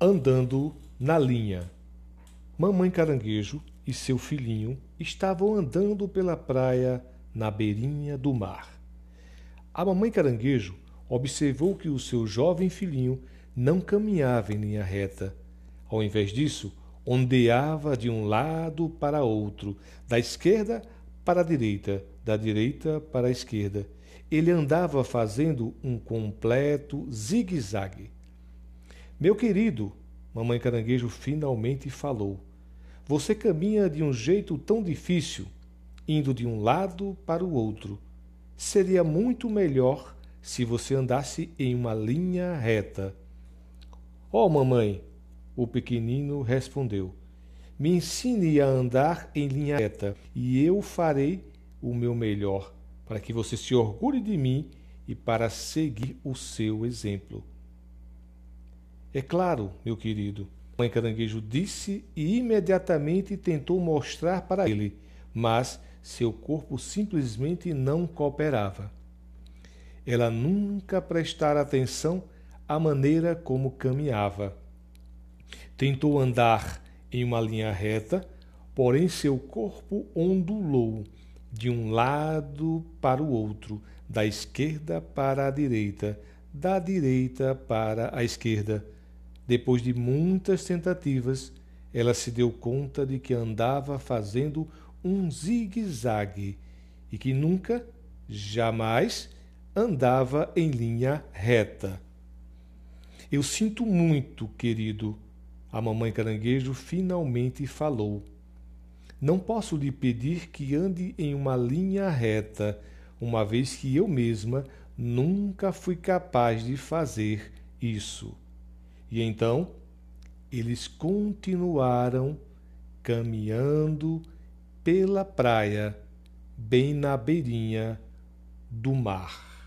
Andando na linha. Mamãe Caranguejo e seu filhinho estavam andando pela praia na beirinha do mar. A mamãe Caranguejo observou que o seu jovem filhinho não caminhava em linha reta. Ao invés disso, ondeava de um lado para outro, da esquerda para a direita, da direita para a esquerda. Ele andava fazendo um completo zigue-zague. Meu querido, mamãe caranguejo finalmente falou. Você caminha de um jeito tão difícil, indo de um lado para o outro. Seria muito melhor se você andasse em uma linha reta. Oh, mamãe, o pequenino respondeu. Me ensine a andar em linha reta e eu farei o meu melhor para que você se orgulhe de mim e para seguir o seu exemplo. É claro, meu querido, mãe caranguejo disse e imediatamente tentou mostrar para ele, mas seu corpo simplesmente não cooperava. Ela nunca prestara atenção à maneira como caminhava. Tentou andar em uma linha reta, porém seu corpo ondulou de um lado para o outro, da esquerda para a direita, da direita para a esquerda depois de muitas tentativas, ela se deu conta de que andava fazendo um zigue-zague e que nunca, jamais, andava em linha reta. Eu sinto muito, querido, a mamãe caranguejo finalmente falou. Não posso lhe pedir que ande em uma linha reta, uma vez que eu mesma nunca fui capaz de fazer isso. E então eles continuaram caminhando pela praia, bem na beirinha do mar.